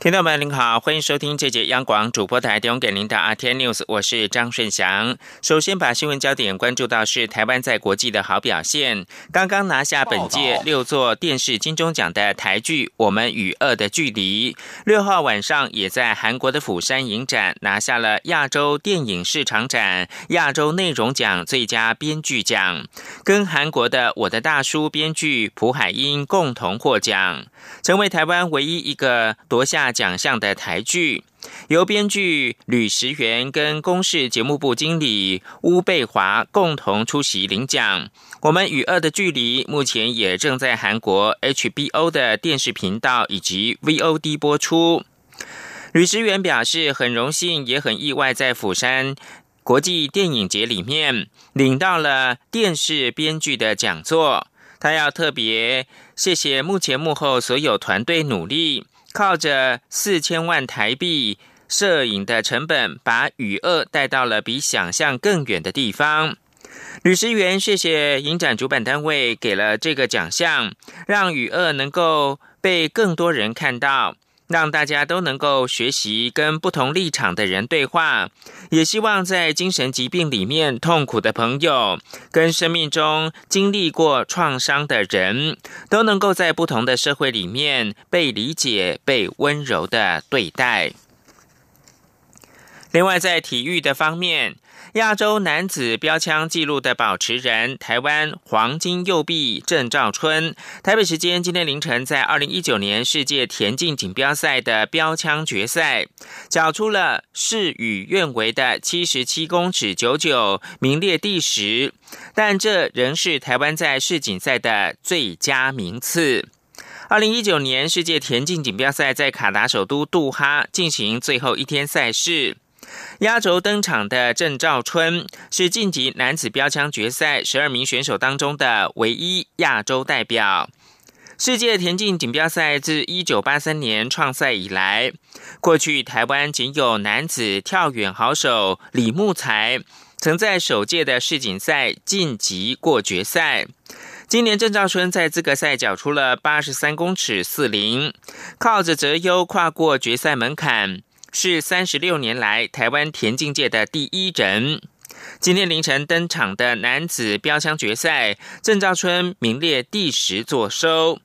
听众朋友您好，欢迎收听这节央广主播台提供给您的阿天 News，我是张顺祥。首先把新闻焦点关注到是台湾在国际的好表现，刚刚拿下本届六座电视金钟奖的台剧《我们与恶的距离》，六号晚上也在韩国的釜山影展拿下了亚洲电影市场展亚洲内容奖最佳编剧奖，跟韩国的《我的大叔》编剧朴海英共同获奖，成为台湾唯一一个夺下。奖项的台剧，由编剧吕石元跟公视节目部经理乌贝华共同出席领奖。我们与恶的距离目前也正在韩国 HBO 的电视频道以及 VOD 播出。吕石元表示，很荣幸也很意外，在釜山国际电影节里面领到了电视编剧的讲座。他要特别谢谢幕前幕后所有团队努力。靠着四千万台币摄影的成本，把雨恶带到了比想象更远的地方。吕思源谢谢影展主办单位给了这个奖项，让雨恶能够被更多人看到。让大家都能够学习跟不同立场的人对话，也希望在精神疾病里面痛苦的朋友，跟生命中经历过创伤的人，都能够在不同的社会里面被理解、被温柔的对待。另外，在体育的方面。亚洲男子标枪纪录的保持人，台湾黄金右臂郑兆春，台北时间今天凌晨在二零一九年世界田径锦标赛的标枪决赛，缴出了事与愿违的七十七公尺九九，名列第十，但这仍是台湾在世锦赛的最佳名次。二零一九年世界田径锦标赛在卡达首都杜哈进行最后一天赛事。压轴登场的郑兆春是晋级男子标枪决赛十二名选手当中的唯一亚洲代表。世界田径锦标赛自一九八三年创赛以来，过去台湾仅有男子跳远好手李木才曾在首届的世锦赛晋级过决赛。今年郑兆春在资格赛缴出了八十三公尺四零，靠着择优跨过决赛门槛。是三十六年来台湾田径界的第一人。今天凌晨登场的男子标枪决赛，郑兆春名列第十，坐收。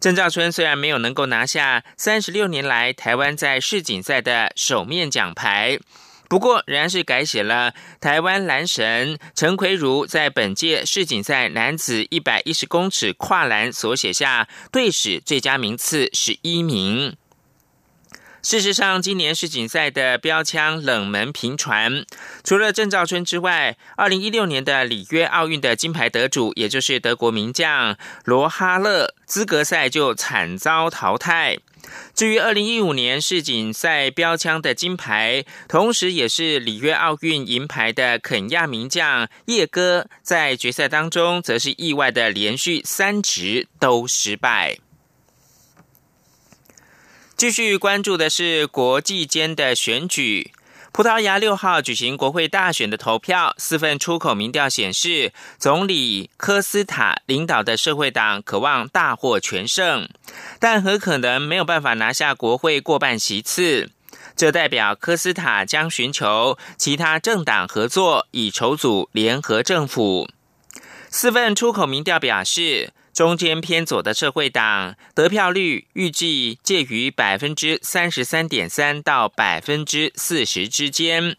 郑兆春虽然没有能够拿下三十六年来台湾在世锦赛的首面奖牌，不过仍然是改写了台湾男神陈奎如在本届世锦赛男子一百一十公尺跨栏所写下队史最佳名次十一名。事实上，今年世锦赛的标枪冷门频传，除了郑兆春之外，二零一六年的里约奥运的金牌得主，也就是德国名将罗哈勒，资格赛就惨遭淘汰。至于二零一五年世锦赛标枪的金牌，同时也是里约奥运银牌的肯亚名将叶哥，在决赛当中则是意外的连续三局都失败。继续关注的是国际间的选举。葡萄牙六号举行国会大选的投票，四份出口民调显示，总理科斯塔领导的社会党渴望大获全胜，但很可能没有办法拿下国会过半席次。这代表科斯塔将寻求其他政党合作，以筹组联合政府。四份出口民调表示。中间偏左的社会党得票率预计介于百分之三十三点三到百分之四十之间。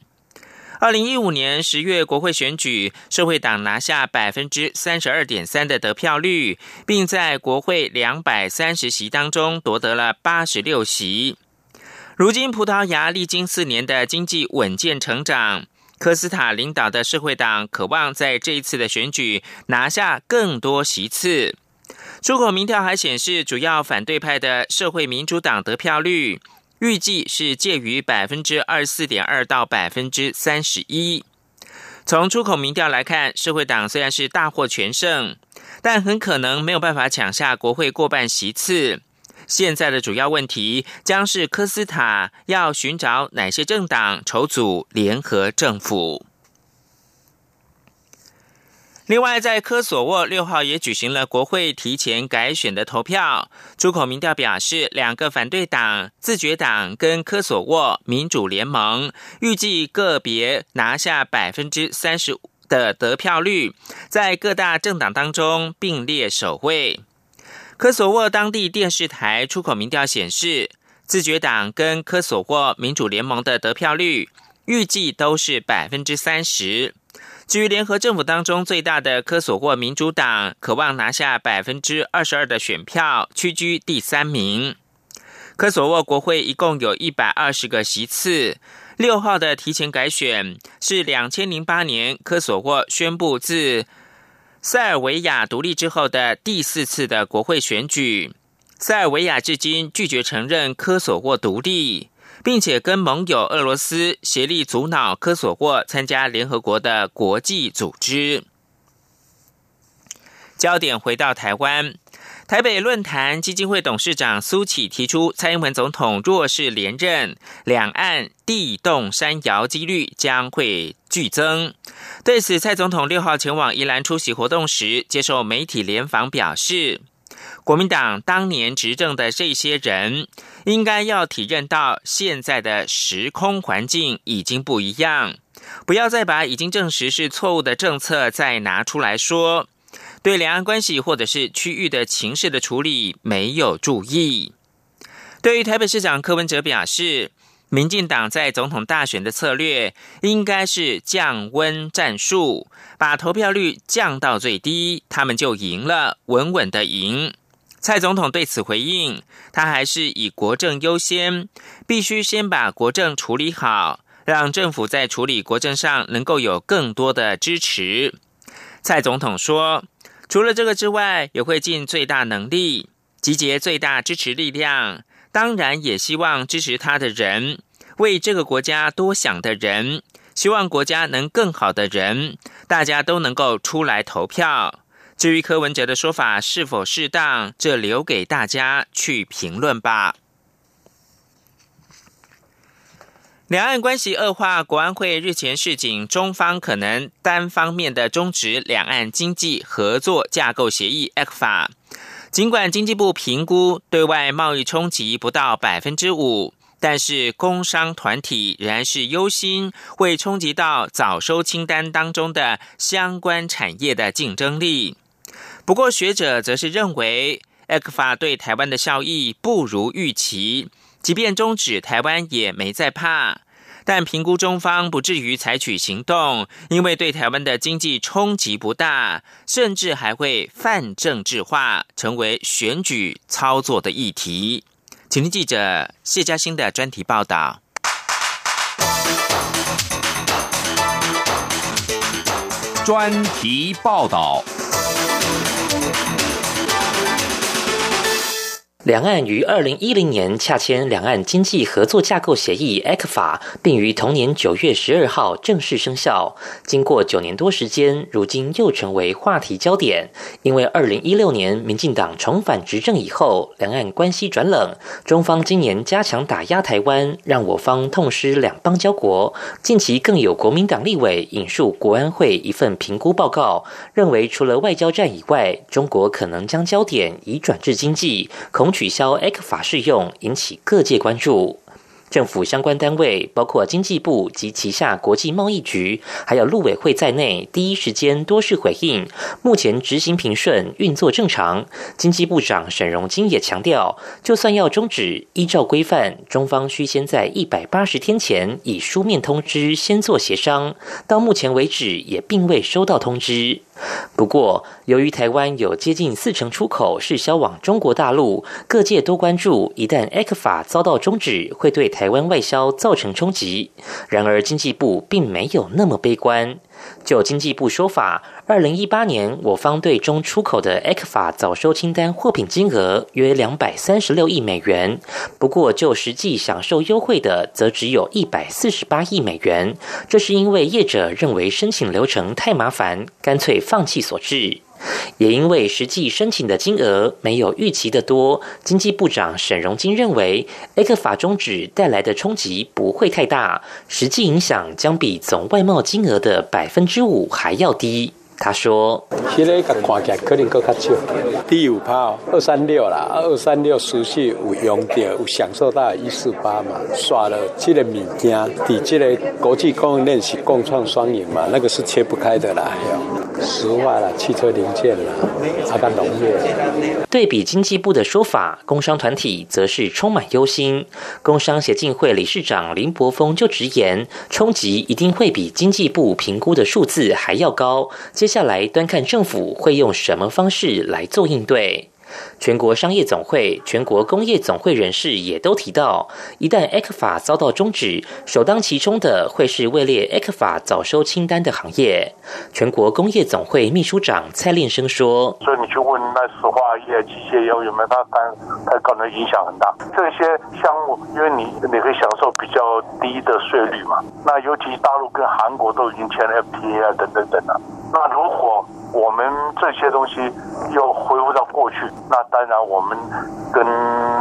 二零一五年十月国会选举，社会党拿下百分之三十二点三的得票率，并在国会两百三十席当中夺得了八十六席。如今，葡萄牙历经四年的经济稳健成长。科斯塔领导的社会党渴望在这一次的选举拿下更多席次。出口民调还显示，主要反对派的社会民主党得票率预计是介于百分之二十四点二到百分之三十一。从出口民调来看，社会党虽然是大获全胜，但很可能没有办法抢下国会过半席次，现在的主要问题将是科斯塔要寻找哪些政党筹组联合政府。另外，在科索沃六号也举行了国会提前改选的投票。出口民调表示，两个反对党自觉党跟科索沃民主联盟预计个别拿下百分之三十的得票率，在各大政党当中并列首位。科索沃当地电视台出口民调显示，自觉党跟科索沃民主联盟的得票率预计都是百分之三十。至于联合政府当中最大的科索沃民主党，渴望拿下百分之二十二的选票，屈居第三名。科索沃国会一共有一百二十个席次。六号的提前改选是两千零八年科索沃宣布自塞尔维亚独立之后的第四次的国会选举。塞尔维亚至今拒绝承认科索沃独立。并且跟盟友俄罗斯协力阻挠科索沃参加联合国的国际组织。焦点回到台湾，台北论坛基金会董事长苏启提出，蔡英文总统若是连任，两岸地动山摇几率将会剧增。对此，蔡总统六号前往宜兰出席活动时，接受媒体联访表示。国民党当年执政的这些人，应该要体认到现在的时空环境已经不一样，不要再把已经证实是错误的政策再拿出来说，对两岸关系或者是区域的情势的处理没有注意。对于台北市长柯文哲表示，民进党在总统大选的策略应该是降温战术，把投票率降到最低，他们就赢了，稳稳的赢。蔡总统对此回应，他还是以国政优先，必须先把国政处理好，让政府在处理国政上能够有更多的支持。蔡总统说，除了这个之外，也会尽最大能力集结最大支持力量，当然也希望支持他的人，为这个国家多想的人，希望国家能更好的人，大家都能够出来投票。至于柯文哲的说法是否适当，这留给大家去评论吧。两岸关系恶化，国安会日前示警，中方可能单方面的终止两岸经济合作架构协议 （ECFA）。尽管经济部评估对外贸易冲击不到百分之五，但是工商团体仍然是忧心会冲击到早收清单当中的相关产业的竞争力。不过，学者则是认为，ECFA 对台湾的效益不如预期，即便终止，台湾也没在怕。但评估中方不至于采取行动，因为对台湾的经济冲击不大，甚至还会泛政治化，成为选举操作的议题。请听记者谢嘉欣的专题报道。专题报道。两岸于二零一零年洽签《两岸经济合作架构协议》（ECFA），并于同年九月十二号正式生效。经过九年多时间，如今又成为话题焦点。因为二零一六年民进党重返执政以后，两岸关系转冷，中方今年加强打压台湾，让我方痛失两邦交国。近期更有国民党立委引述国安会一份评估报告，认为除了外交战以外，中国可能将焦点移转至经济，恐。取消 X 法适用，引起各界关注。政府相关单位，包括经济部及旗下国际贸易局，还有陆委会在内，第一时间多是回应，目前执行平顺，运作正常。经济部长沈荣金也强调，就算要终止，依照规范，中方需先在一百八十天前以书面通知先做协商，到目前为止也并未收到通知。不过，由于台湾有接近四成出口是销往中国大陆，各界都关注，一旦 X 法遭到终止，会对台湾外销造成冲击。然而，经济部并没有那么悲观。就经济部说法，二零一八年我方对中出口的 X 法早收清单货品金额约两百三十六亿美元。不过，就实际享受优惠的，则只有一百四十八亿美元。这是因为业者认为申请流程太麻烦，干脆放弃所致。也因为实际申请的金额没有预期的多，经济部长沈荣金认为，A 克法终止带来的冲击不会太大，实际影响将比总外贸金额的百分之五还要低。他说：“现在看起来可能更较少，第五炮二三六啦，二三六熟悉有用到，有享受到一四八嘛，耍了这个物件，伫这个国际供应链是共创双赢嘛，那个是切不开的啦。石化了，汽车零件了，阿干农业。对比经济部的说法，工商团体则是充满忧心。工商协进会理事长林柏峰就直言，冲击一定会比经济部评估的数字还要高。接下来端看政府会用什么方式来做应对。全国商业总会、全国工业总会人士也都提到，一旦 A 克法遭到终止，首当其冲的会是位列 A 克法早收清单的行业。全国工业总会秘书长蔡炼生说：“所以你去问那石化业、机械要有没有它单，它可能影响很大。这些项目，因为你你可以享受比较低的税率嘛。那尤其大陆跟韩国都已经签了 FTA 啊，等等等等。那如果我们这些东西又恢复到过去，那当然我们跟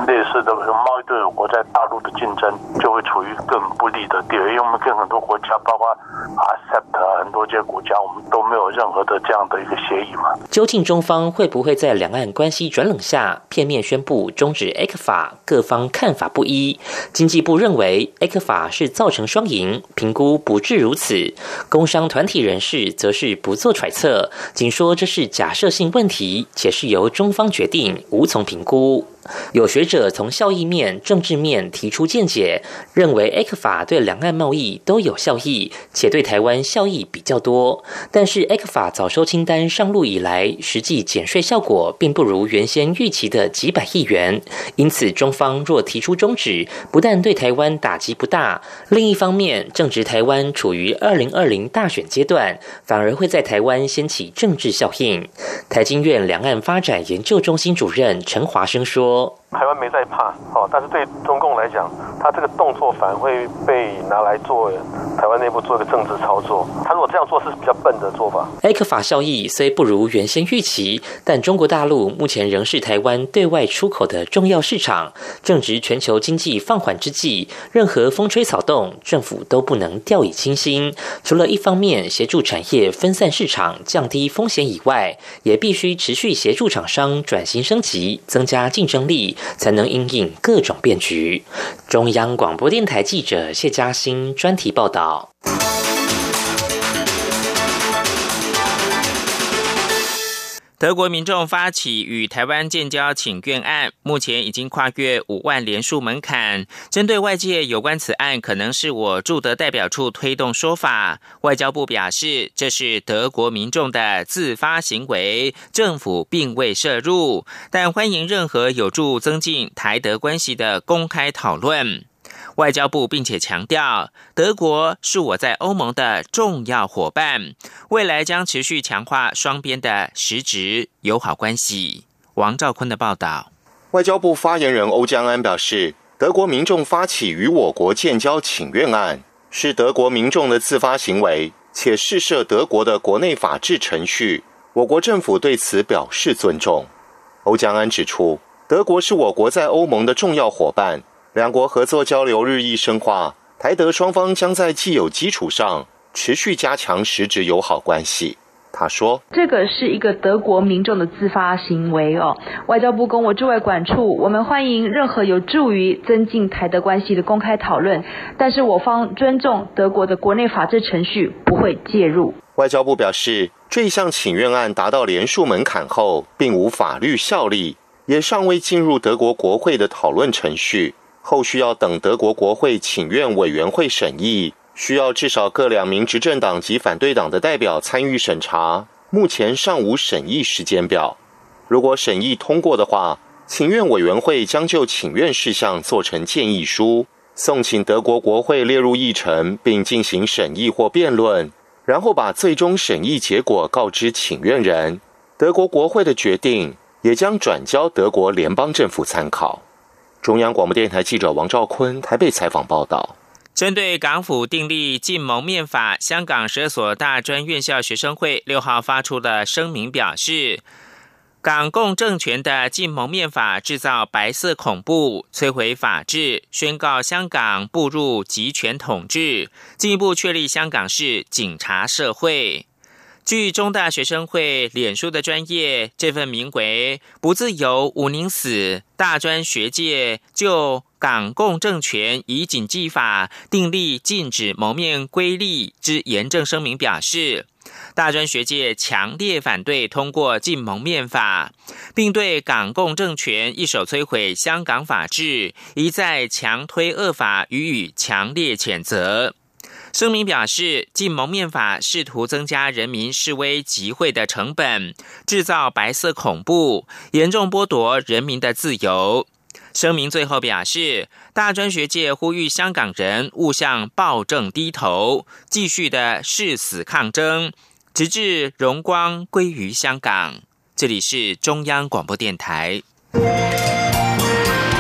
类似的贸易对手国在大陆的竞争就会处于更不利的地位，因为我们跟很多国家，包括 ASEP，很多这些国家，我们都没有任何的这样的一个协议嘛。究竟中方会不会在两岸关系一转冷下片面宣布终止 A 克法？各方看法不一。经济部认为 A 克法是造成双赢，评估不至如此。工商团体人士则是不做揣测。仅说这是假设性问题，且是由中方决定，无从评估。有学者从效益面、政治面提出见解，认为 A 克法对两岸贸易都有效益，且对台湾效益比较多。但是 A 克法早收清单上路以来，实际减税效果并不如原先预期的几百亿元。因此，中方若提出终止，不但对台湾打击不大，另一方面正值台湾处于二零二零大选阶段，反而会在台湾掀起政治效应。台经院两岸发展研究中心主任陈华生说。school 台湾没在怕，哦，但是对中共来讲，他这个动作反而会被拿来做台湾内部做一个政治操作。他如果这样做是比较笨的做法。埃克法效益虽不如原先预期，但中国大陆目前仍是台湾对外出口的重要市场。正值全球经济放缓之际，任何风吹草动，政府都不能掉以轻心。除了一方面协助产业分散市场、降低风险以外，也必须持续协助厂商转型升级，增加竞争力。才能应应各种变局。中央广播电台记者谢嘉欣专题报道。德国民众发起与台湾建交请愿案，目前已经跨越五万连署门槛。针对外界有关此案可能是我驻德代表处推动说法，外交部表示这是德国民众的自发行为，政府并未涉入，但欢迎任何有助增进台德关系的公开讨论。外交部并且强调，德国是我在欧盟的重要伙伴，未来将持续强化双边的实质友好关系。王兆坤的报道。外交部发言人欧江安表示，德国民众发起与我国建交请愿案，是德国民众的自发行为，且试涉德国的国内法治程序，我国政府对此表示尊重。欧江安指出，德国是我国在欧盟的重要伙伴。两国合作交流日益深化，台德双方将在既有基础上持续加强实质友好关系。他说：“这个是一个德国民众的自发行为哦。外交部跟我驻外管处，我们欢迎任何有助于增进台德关系的公开讨论，但是我方尊重德国的国内法制程序，不会介入。”外交部表示，这一项请愿案达到连署门槛后，并无法律效力，也尚未进入德国国会的讨论程序。后续要等德国国会请愿委员会审议，需要至少各两名执政党及反对党的代表参与审查。目前尚无审议时间表。如果审议通过的话，请愿委员会将就请愿事项做成建议书，送请德国国会列入议程，并进行审议或辩论，然后把最终审议结果告知请愿人。德国国会的决定也将转交德国联邦政府参考。中央广播电台记者王兆坤台北采访报道。针对港府订立禁蒙面法，香港十二所大专院校学生会六号发出了声明，表示港共政权的禁蒙面法制造白色恐怖，摧毁法治，宣告香港步入集权统治，进一步确立香港是警察社会。据中大学生会脸书的专业，这份名为“不自由无宁死”大专学界就港共政权以警纪法订立禁止蒙面规例之严正声明表示，大专学界强烈反对通过禁蒙面法，并对港共政权一手摧毁香港法治，一再强推恶法予以强烈谴责。声明表示，禁蒙面法试图增加人民示威集会的成本，制造白色恐怖，严重剥夺人民的自由。声明最后表示，大专学界呼吁香港人勿向暴政低头，继续的誓死抗争，直至荣光归于香港。这里是中央广播电台。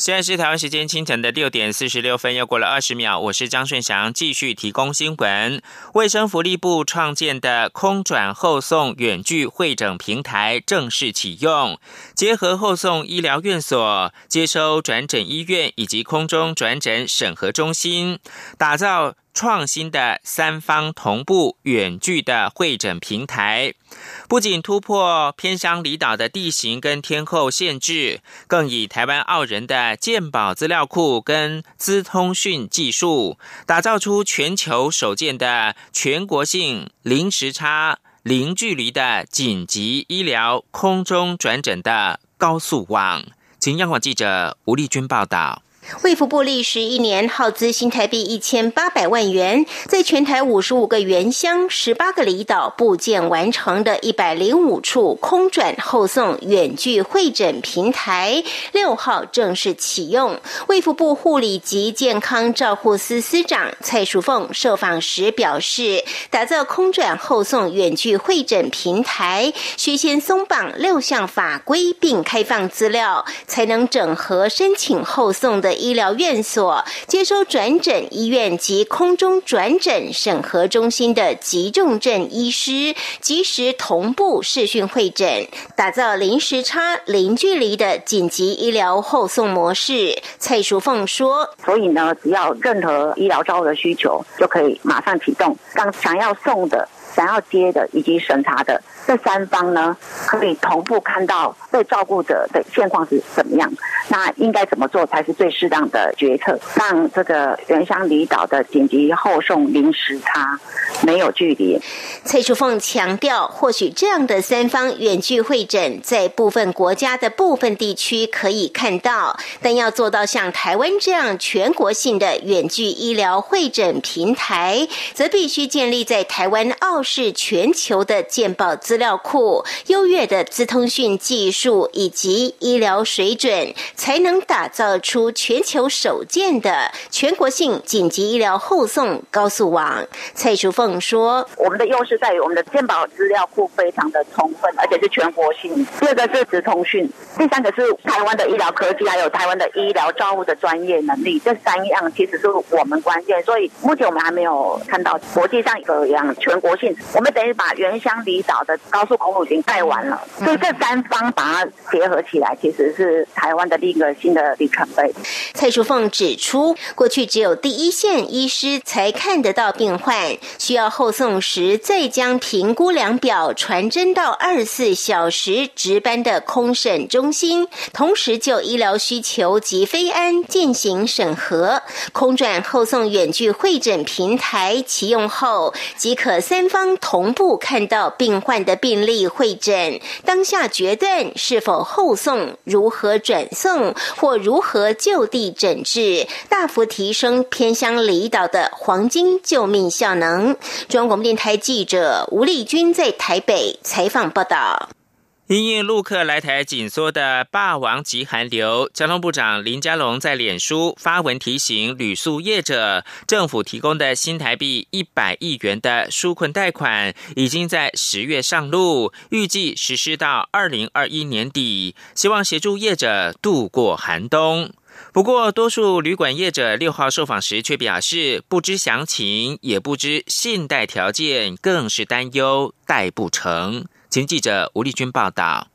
现在是台湾时间清晨的六点四十六分，又过了二十秒。我是张顺祥，继续提供新闻。卫生福利部创建的空转后送远距会诊平台正式启用，结合后送医疗院所、接收转诊医院以及空中转诊审核中心，打造。创新的三方同步远距的会诊平台，不仅突破偏乡离岛的地形跟天候限制，更以台湾澳人的健保资料库跟资通讯技术，打造出全球首建的全国性零时差、零距离的紧急医疗空中转诊的高速网。请央广记者吴丽君报道。卫福部历时一年，耗资新台币一千八百万元，在全台五十五个原乡、十八个离岛部件完成的一百零五处空转后送远距会诊平台，六号正式启用。卫福部护理及健康照护司司长蔡淑凤受访时表示，打造空转后送远距会诊平台，需先松绑六项法规，并开放资料，才能整合申请后送的。医疗院所接收转诊医院及空中转诊审核中心的急重症医师，及时同步视讯会诊，打造零时差、零距离的紧急医疗后送模式。蔡淑凤说：“所以呢，只要任何医疗照的需求，就可以马上启动。刚想要送的、想要接的以及审查的。”这三方呢，可以同步看到被照顾者的现况是怎么样，那应该怎么做才是最适当的决策？让这个原乡离岛的紧急后送临时差，没有距离。蔡淑凤强调，或许这样的三方远距会诊，在部分国家的部分地区可以看到，但要做到像台湾这样全国性的远距医疗会诊平台，则必须建立在台湾澳傲视全球的健保。资料库、优越的资通讯技术以及医疗水准，才能打造出全球首建的全国性紧急医疗后送高速网。蔡淑凤说：“我们的优势在于我们的健保资料库非常的充分，而且是全国性。第二个是资通讯，第三个是台湾的医疗科技，还有台湾的医疗照护的专业能力。这三样其实是我们关键。所以目前我们还没有看到国际上有一样全国性。我们等于把原乡离岛的。”高速公路已经盖完了，所以这三方把它结合起来，其实是台湾的另一个新的里程碑。蔡淑凤指出，过去只有第一线医师才看得到病患，需要后送时再将评估量表传真到二十四小时值班的空审中心，同时就医疗需求及非安进行审核。空转后送远距会诊平台启用后，即可三方同步看到病患的。病例会诊当下决断是否后送、如何转送或如何就地诊治，大幅提升偏乡离岛的黄金救命效能。中央广播电台记者吴丽君在台北采访报道。因应陆客来台紧缩的霸王级寒流，交通部长林佳龙在脸书发文提醒旅宿业者，政府提供的新台币一百亿元的纾困贷款已经在十月上路，预计实施到二零二一年底，希望协助业者度过寒冬。不过，多数旅馆业者六号受访时却表示不知详情，也不知信贷条件，更是担忧贷不成。前记者吴丽君报道。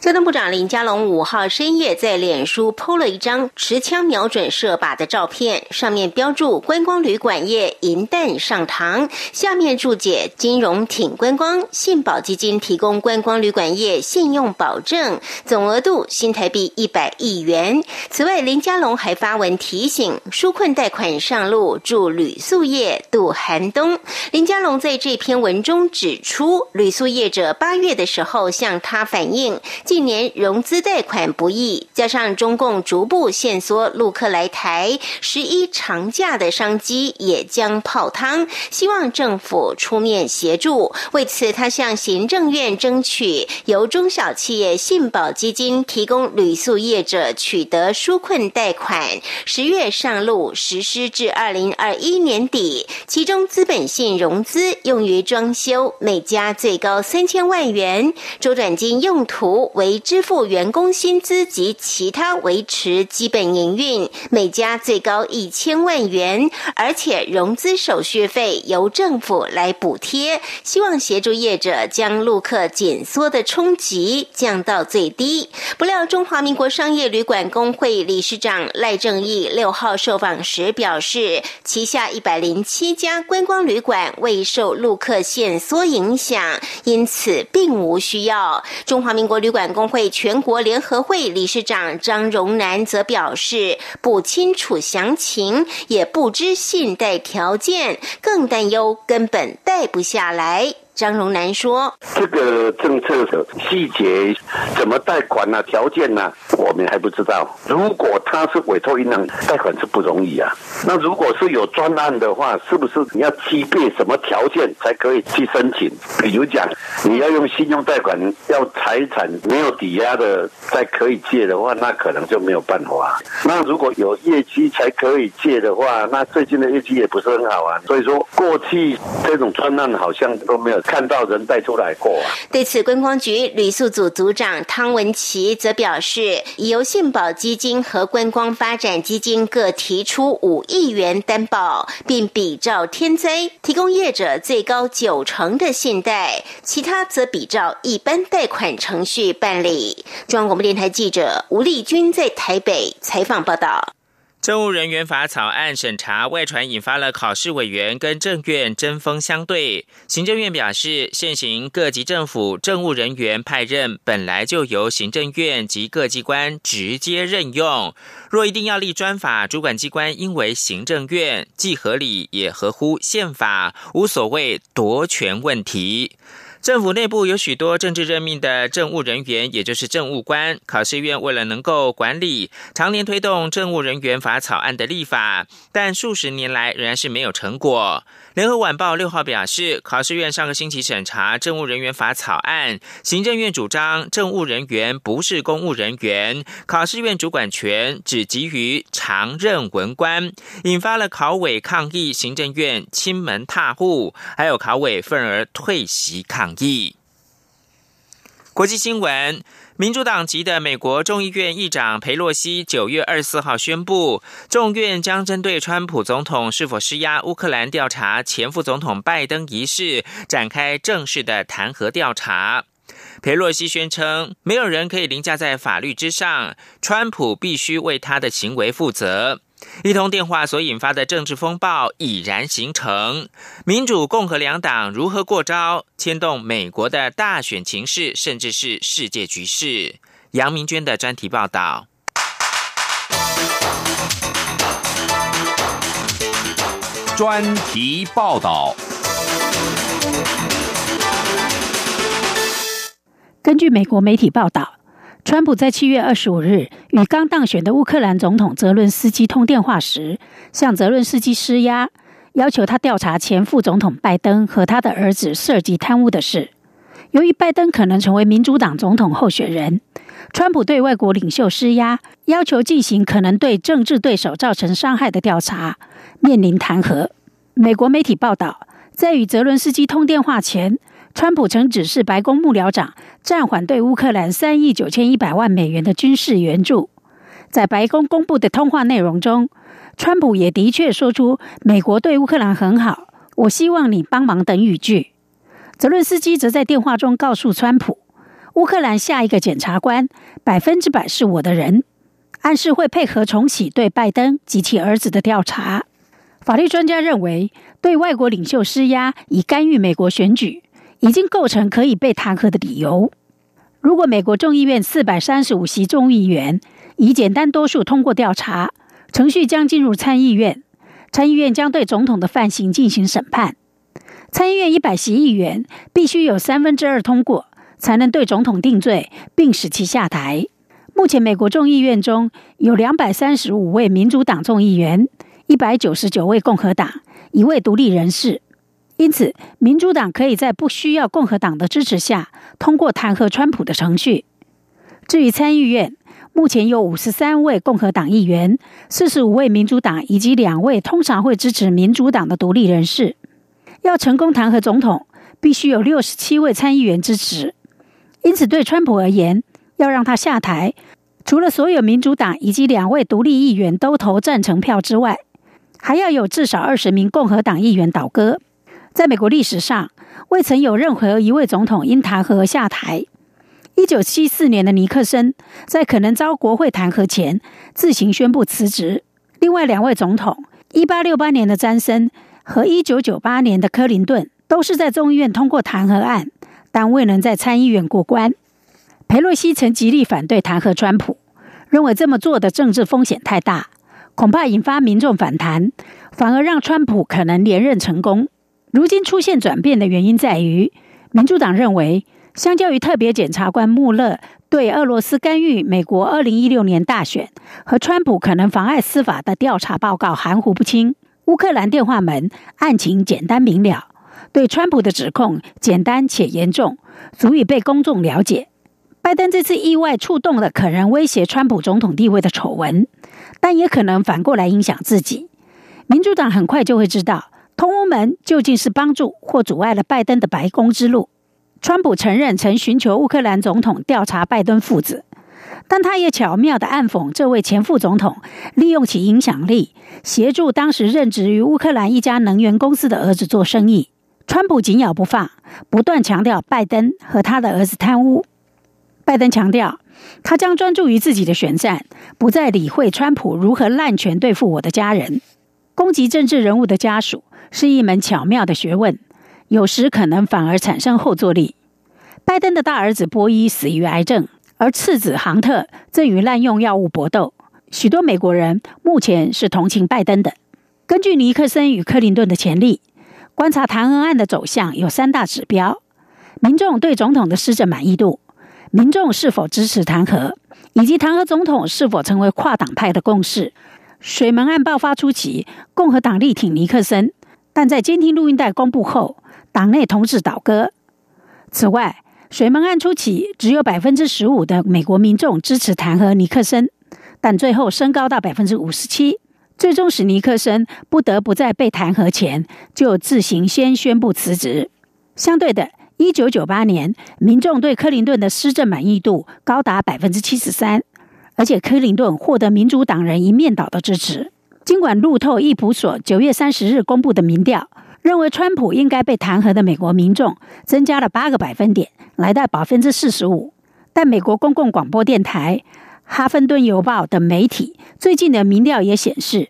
交通部长林佳龙五号深夜在脸书 PO 了一张持枪瞄准射靶的照片，上面标注“观光旅馆业银弹上膛”，下面注解“金融挺观光，信保基金提供观光旅馆业信用保证，总额度新台币一百亿元”。此外，林佳龙还发文提醒，纾困贷款上路，助旅宿业渡寒冬。林佳龙在这篇文中指出，旅宿业者八月的时候向他反映。近年融资贷款不易，加上中共逐步限缩陆客来台，十一长假的商机也将泡汤。希望政府出面协助。为此，他向行政院争取由中小企业信保基金提供旅宿业者取得纾困贷款，十月上路实施至二零二一年底。其中资本性融资用于装修，每家最高三千万元，周转金用途。为支付员工薪资及其他维持基本营运，每家最高一千万元，而且融资手续费由政府来补贴，希望协助业者将陆客紧缩的冲击降到最低。不料，中华民国商业旅馆工会理事长赖正义六号受访时表示，旗下一百零七家观光旅馆未受陆客限缩影响，因此并无需要。中华民国旅馆工会全国联合会理事长张荣南则表示，不清楚详情，也不知信贷条件，更担忧根本贷不下来。张荣南说：“这个政策的细节怎么贷款呢？条件呢？我们还不知道。如果他是委托银行贷款是不容易啊。那如果是有专案的话，是不是你要具备什么条件才可以去申请？比如讲，你要用信用贷款，要财产没有抵押的才可以借的话，那可能就没有办法。那如果有业绩才可以借的话，那最近的业绩也不是很好啊。所以说，过去这种专案好像都没有。”看到人带出来过啊！对此，观光局旅宿组组长汤文琪则表示，由信保基金和观光发展基金各提出五亿元担保，并比照天灾提供业者最高九成的信贷，其他则比照一般贷款程序办理。中央广播电台记者吴丽君在台北采访报道。政务人员法草案审查外传，引发了考试委员跟政院针锋相对。行政院表示，现行各级政府政务人员派任本来就由行政院及各机关直接任用，若一定要立专法，主管机关应为行政院，既合理也合乎宪法，无所谓夺权问题。政府内部有许多政治任命的政务人员，也就是政务官。考试院为了能够管理，常年推动政务人员法草案的立法，但数十年来仍然是没有成果。联合晚报六号表示，考试院上个星期审查政务人员法草案，行政院主张政务人员不是公务人员，考试院主管权只给予常任文官，引发了考委抗议，行政院亲门踏户，还有考委愤而退席抗议。国际新闻。民主党籍的美国众议院议长佩洛西九月二十四号宣布，众院将针对川普总统是否施压乌克兰调查前副总统拜登一事展开正式的弹劾调查。佩洛西宣称，没有人可以凌驾在法律之上，川普必须为他的行为负责。一通电话所引发的政治风暴已然形成，民主、共和两党如何过招，牵动美国的大选情势，甚至是世界局势。杨明娟的专题报道。专题报道。根据美国媒体报道。川普在七月二十五日与刚当选的乌克兰总统泽伦斯基通电话时，向泽伦斯基施压，要求他调查前副总统拜登和他的儿子涉及贪污的事。由于拜登可能成为民主党总统候选人，川普对外国领袖施压，要求进行可能对政治对手造成伤害的调查，面临弹劾。美国媒体报道，在与泽伦斯基通电话前，川普曾指示白宫幕僚长暂缓对乌克兰三亿九千一百万美元的军事援助。在白宫公布的通话内容中，川普也的确说出“美国对乌克兰很好，我希望你帮忙”等语句。泽伦斯基则在电话中告诉川普，乌克兰下一个检察官百分之百是我的人，暗示会配合重启对拜登及其儿子的调查。法律专家认为，对外国领袖施压以干预美国选举，已经构成可以被弹劾的理由。如果美国众议院四百三十五席众议员以简单多数通过调查，程序将进入参议院，参议院将对总统的犯行进行审判。参议院一百席议员必须有三分之二通过，才能对总统定罪并使其下台。目前，美国众议院中有两百三十五位民主党众议员，一百九十九位共和党，一位独立人士。因此，民主党可以在不需要共和党的支持下通过弹劾川普的程序。至于参议院，目前有五十三位共和党议员，四十五位民主党以及两位通常会支持民主党的独立人士。要成功弹劾总统，必须有六十七位参议员支持。因此，对川普而言，要让他下台，除了所有民主党以及两位独立议员都投赞成票之外，还要有至少二十名共和党议员倒戈。在美国历史上，未曾有任何一位总统因弹劾下台。一九七四年的尼克森在可能遭国会弹劾前自行宣布辞职。另外两位总统，一八六八年的詹森。和一九九八年的克林顿都是在众议院通过弹劾案，但未能在参议院过关。佩洛西曾极力反对弹劾川普，认为这么做的政治风险太大，恐怕引发民众反弹，反而让川普可能连任成功。如今出现转变的原因在于，民主党认为，相较于特别检察官穆勒对俄罗斯干预美国二零一六年大选和川普可能妨碍司法的调查报告含糊不清。乌克兰电话门案情简单明了，对川普的指控简单且严重，足以被公众了解。拜登这次意外触动了可能威胁川普总统地位的丑闻，但也可能反过来影响自己。民主党很快就会知道，通乌门究竟是帮助或阻碍了拜登的白宫之路。川普承认曾寻求乌克兰总统调查拜登父子。但他也巧妙的暗讽这位前副总统利用其影响力，协助当时任职于乌克兰一家能源公司的儿子做生意。川普紧咬不放，不断强调拜登和他的儿子贪污。拜登强调，他将专注于自己的选战，不再理会川普如何滥权对付我的家人。攻击政治人物的家属是一门巧妙的学问，有时可能反而产生后坐力。拜登的大儿子波伊死于癌症。而次子杭特正与滥用药物搏斗，许多美国人目前是同情拜登的。根据尼克森与克林顿的潜力，观察弹劾案的走向有三大指标：民众对总统的施政满意度，民众是否支持弹劾，以及弹劾总统是否成为跨党派的共识。水门案爆发初期，共和党力挺尼克森，但在监听录音带公布后，党内同志倒戈。此外，水门案初期，只有百分之十五的美国民众支持弹劾尼克森，但最后升高到百分之五十七，最终使尼克森不得不在被弹劾前就自行先宣布辞职。相对的，一九九八年，民众对克林顿的施政满意度高达百分之七十三，而且克林顿获得民主党人一面倒的支持。尽管路透易普所九月三十日公布的民调认为川普应该被弹劾的美国民众增加了八个百分点。来到百分之四十五，但美国公共广播电台、哈芬顿邮报等媒体最近的民调也显示，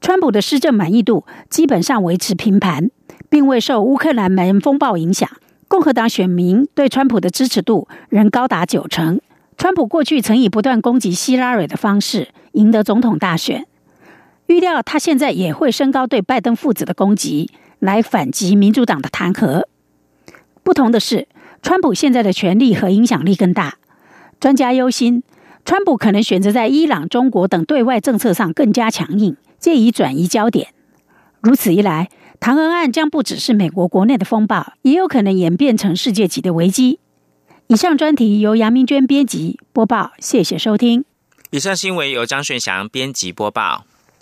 川普的施政满意度基本上维持平盘，并未受乌克兰门风暴影响。共和党选民对川普的支持度仍高达九成。川普过去曾以不断攻击希拉蕊的方式赢得总统大选，预料他现在也会升高对拜登父子的攻击，来反击民主党的弹劾。不同的是。川普现在的权力和影响力更大，专家忧心，川普可能选择在伊朗、中国等对外政策上更加强硬，借以转移焦点。如此一来，唐恩案将不只是美国国内的风暴，也有可能演变成世界级的危机。以上专题由杨明娟编辑播报，谢谢收听。以上新闻由张顺祥编辑播报。